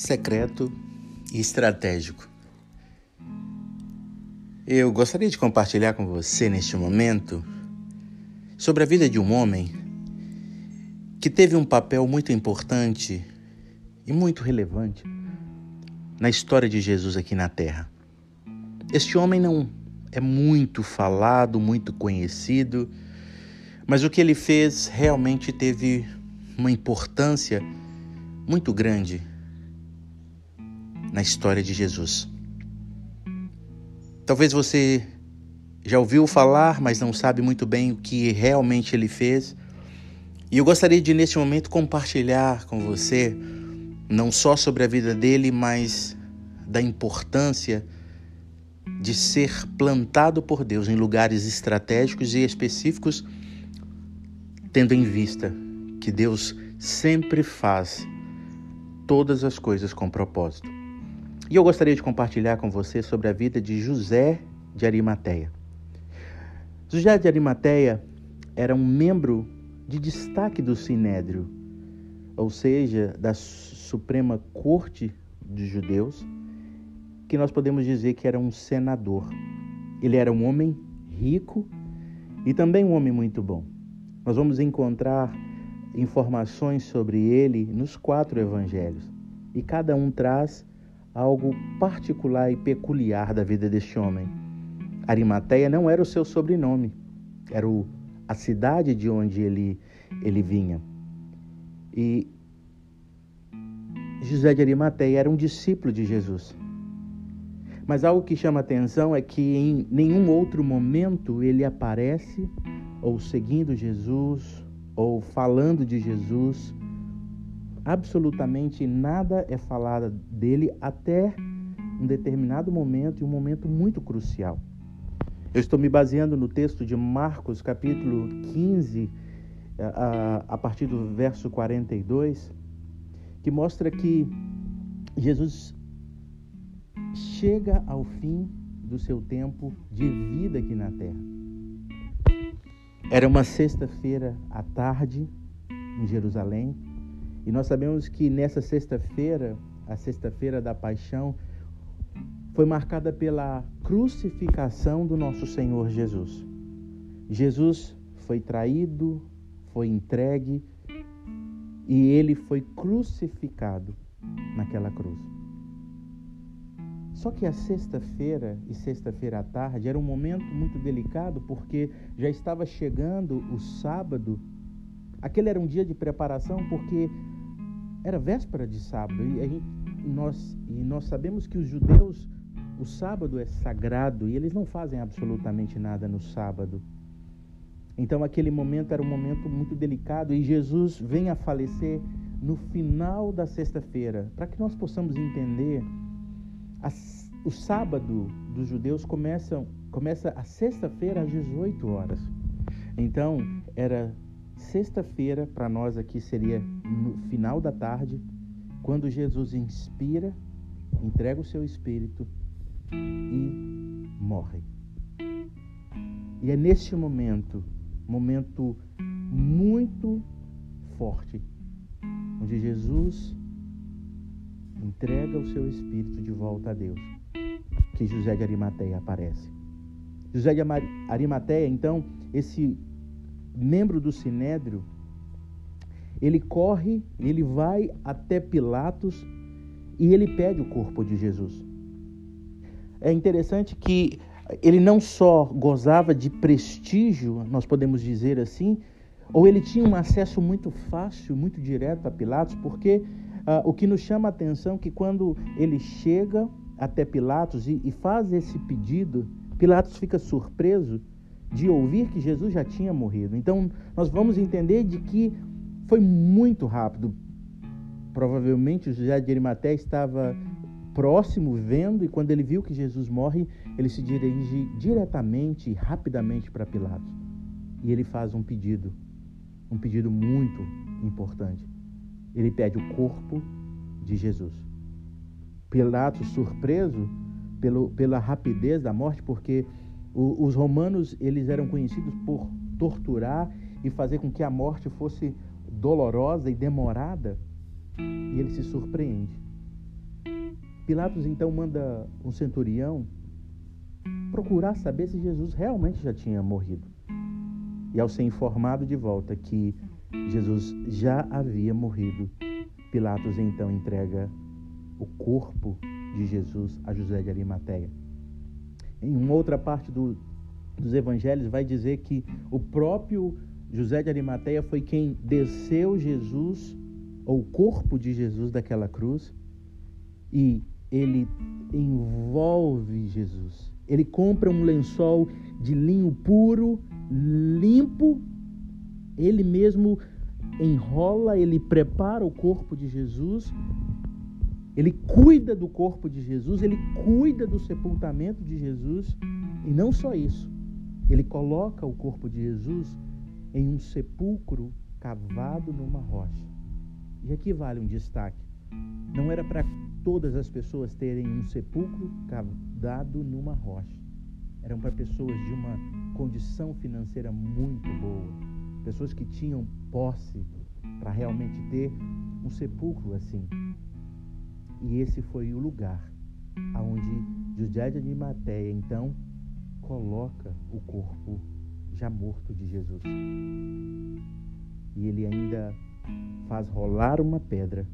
secreto e estratégico. Eu gostaria de compartilhar com você neste momento sobre a vida de um homem que teve um papel muito importante e muito relevante na história de Jesus aqui na Terra. Este homem não é muito falado, muito conhecido, mas o que ele fez realmente teve uma importância muito grande na história de Jesus. Talvez você já ouviu falar, mas não sabe muito bem o que realmente ele fez. E eu gostaria de, neste momento, compartilhar com você não só sobre a vida dele, mas da importância de ser plantado por Deus em lugares estratégicos e específicos, tendo em vista que Deus sempre faz todas as coisas com propósito. E eu gostaria de compartilhar com você sobre a vida de José de Arimateia. José de Arimateia era um membro de destaque do Sinédrio, ou seja, da Suprema Corte dos Judeus, que nós podemos dizer que era um senador. Ele era um homem rico e também um homem muito bom. Nós vamos encontrar informações sobre ele nos quatro evangelhos e cada um traz algo particular e peculiar da vida deste homem. Arimateia não era o seu sobrenome, era o, a cidade de onde ele, ele vinha. E José de Arimateia era um discípulo de Jesus. Mas algo que chama atenção é que em nenhum outro momento ele aparece ou seguindo Jesus ou falando de Jesus absolutamente nada é falado dele até um determinado momento e um momento muito crucial. Eu estou me baseando no texto de Marcos, capítulo 15, a, a partir do verso 42, que mostra que Jesus chega ao fim do seu tempo de vida aqui na terra. Era uma sexta-feira à tarde em Jerusalém, e nós sabemos que nessa sexta-feira, a sexta-feira da paixão, foi marcada pela crucificação do nosso Senhor Jesus. Jesus foi traído, foi entregue e ele foi crucificado naquela cruz. Só que a sexta-feira e sexta-feira à tarde era um momento muito delicado porque já estava chegando o sábado. Aquele era um dia de preparação porque era véspera de sábado e, gente, nós, e nós sabemos que os judeus, o sábado é sagrado e eles não fazem absolutamente nada no sábado. Então aquele momento era um momento muito delicado e Jesus vem a falecer no final da sexta-feira, para que nós possamos entender o sábado dos judeus começa, começa a sexta-feira às 18 horas. Então, era Sexta-feira, para nós aqui, seria no final da tarde, quando Jesus inspira, entrega o seu espírito e morre. E é neste momento, momento muito forte, onde Jesus entrega o seu espírito de volta a Deus, que José de Arimateia aparece. José de Arimateia, então, esse membro do Sinédrio, ele corre, ele vai até Pilatos e ele pede o corpo de Jesus. É interessante que ele não só gozava de prestígio, nós podemos dizer assim, ou ele tinha um acesso muito fácil, muito direto a Pilatos, porque uh, o que nos chama a atenção é que quando ele chega até Pilatos e, e faz esse pedido, Pilatos fica surpreso de ouvir que Jesus já tinha morrido. Então, nós vamos entender de que foi muito rápido. Provavelmente José de Arimaté estava próximo, vendo, e quando ele viu que Jesus morre, ele se dirige diretamente e rapidamente para Pilatos. E ele faz um pedido, um pedido muito importante. Ele pede o corpo de Jesus. Pilatos, surpreso pelo, pela rapidez da morte, porque o, os romanos eles eram conhecidos por torturar e fazer com que a morte fosse dolorosa e demorada. E ele se surpreende. Pilatos então manda um centurião procurar saber se Jesus realmente já tinha morrido. E ao ser informado de volta que Jesus já havia morrido, Pilatos então entrega o corpo de Jesus a José de Arimateia. Em uma outra parte do, dos evangelhos vai dizer que o próprio José de Arimateia foi quem desceu Jesus, ou o corpo de Jesus daquela cruz, e ele envolve Jesus. Ele compra um lençol de linho puro, limpo, ele mesmo enrola, ele prepara o corpo de Jesus, ele cuida do corpo de Jesus, ele cuida do sepultamento de Jesus, e não só isso, ele coloca o corpo de Jesus em um sepulcro cavado numa rocha. E aqui vale um destaque: não era para todas as pessoas terem um sepulcro cavado numa rocha. Eram para pessoas de uma condição financeira muito boa, pessoas que tinham posse para realmente ter um sepulcro assim. E esse foi o lugar aonde José de Arimateia então coloca o corpo já morto de Jesus. E ele ainda faz rolar uma pedra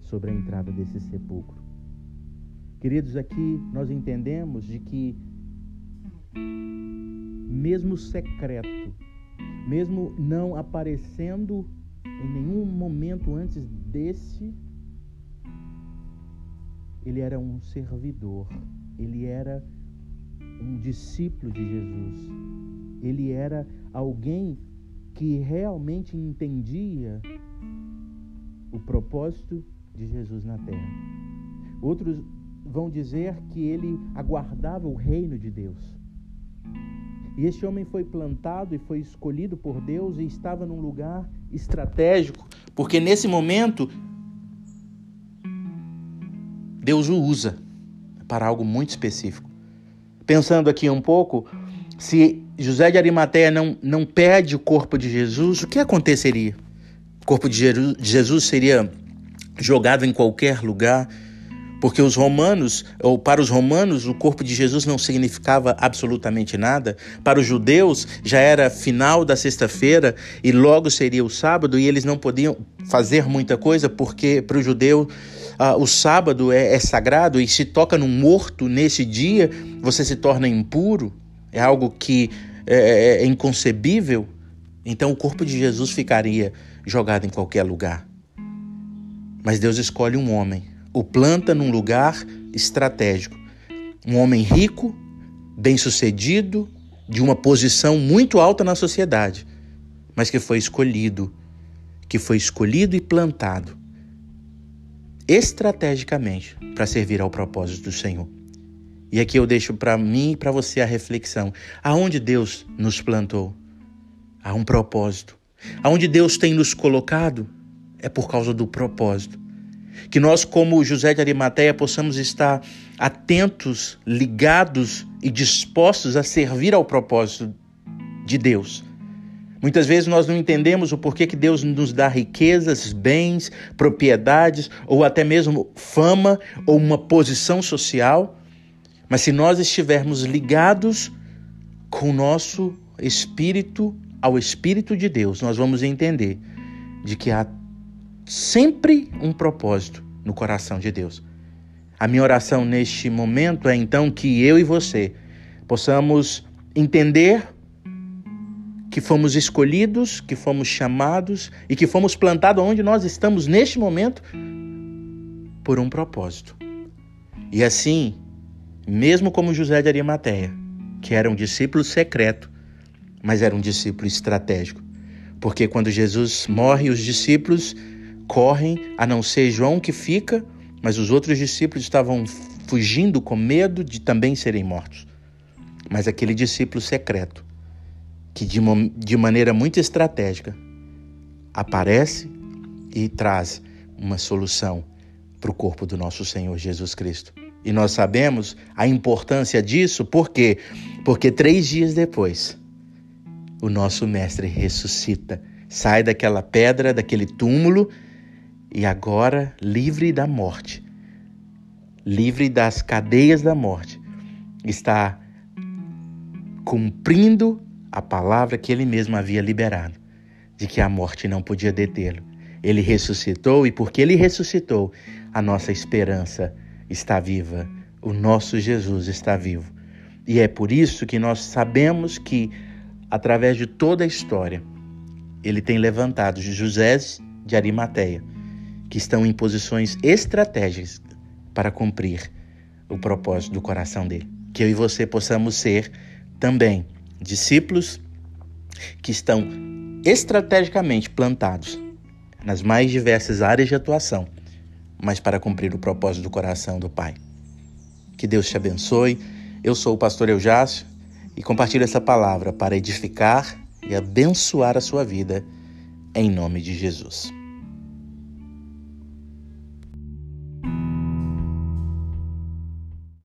sobre a entrada desse sepulcro. Queridos, aqui nós entendemos de que mesmo secreto, mesmo não aparecendo em nenhum momento antes desse, ele era um servidor, ele era um discípulo de Jesus, ele era alguém que realmente entendia o propósito de Jesus na terra. Outros vão dizer que ele aguardava o reino de Deus. E este homem foi plantado e foi escolhido por Deus e estava num lugar estratégico, porque nesse momento Deus o usa para algo muito específico. Pensando aqui um pouco, se José de Arimateia não, não pede o corpo de Jesus, o que aconteceria? O corpo de Jesus seria jogado em qualquer lugar, porque os romanos, ou para os romanos, o corpo de Jesus não significava absolutamente nada. Para os judeus, já era final da sexta-feira e logo seria o sábado, e eles não podiam fazer muita coisa, porque para o judeu ah, o sábado é, é sagrado e se toca no morto nesse dia, você se torna impuro. É algo que é, é, é inconcebível. Então o corpo de Jesus ficaria jogado em qualquer lugar. Mas Deus escolhe um homem, o planta num lugar estratégico. Um homem rico, bem-sucedido, de uma posição muito alta na sociedade, mas que foi escolhido, que foi escolhido e plantado estrategicamente para servir ao propósito do Senhor. E aqui eu deixo para mim e para você a reflexão: aonde Deus nos plantou? Há um propósito. Aonde Deus tem nos colocado é por causa do propósito. Que nós, como José de Arimateia, possamos estar atentos, ligados e dispostos a servir ao propósito de Deus. Muitas vezes nós não entendemos o porquê que Deus nos dá riquezas, bens, propriedades ou até mesmo fama ou uma posição social. Mas se nós estivermos ligados com o nosso espírito ao espírito de Deus, nós vamos entender de que há sempre um propósito no coração de Deus. A minha oração neste momento é então que eu e você possamos entender que fomos escolhidos, que fomos chamados e que fomos plantados onde nós estamos neste momento por um propósito. E assim, mesmo como José de Arimateia, que era um discípulo secreto, mas era um discípulo estratégico, porque quando Jesus morre, os discípulos correm, a não ser João que fica, mas os outros discípulos estavam fugindo com medo de também serem mortos. Mas aquele discípulo secreto que de, de maneira muito estratégica aparece e traz uma solução para o corpo do nosso Senhor Jesus Cristo. E nós sabemos a importância disso, por quê? Porque três dias depois, o nosso Mestre ressuscita, sai daquela pedra, daquele túmulo, e agora, livre da morte, livre das cadeias da morte, está cumprindo a palavra que ele mesmo havia liberado, de que a morte não podia detê-lo. Ele ressuscitou e porque ele ressuscitou, a nossa esperança está viva, o nosso Jesus está vivo. E é por isso que nós sabemos que, através de toda a história, ele tem levantado José de Arimateia, que estão em posições estratégicas para cumprir o propósito do coração dele. Que eu e você possamos ser também discípulos que estão estrategicamente plantados nas mais diversas áreas de atuação, mas para cumprir o propósito do coração do Pai. Que Deus te abençoe. Eu sou o pastor Eujácio e compartilho essa palavra para edificar e abençoar a sua vida em nome de Jesus.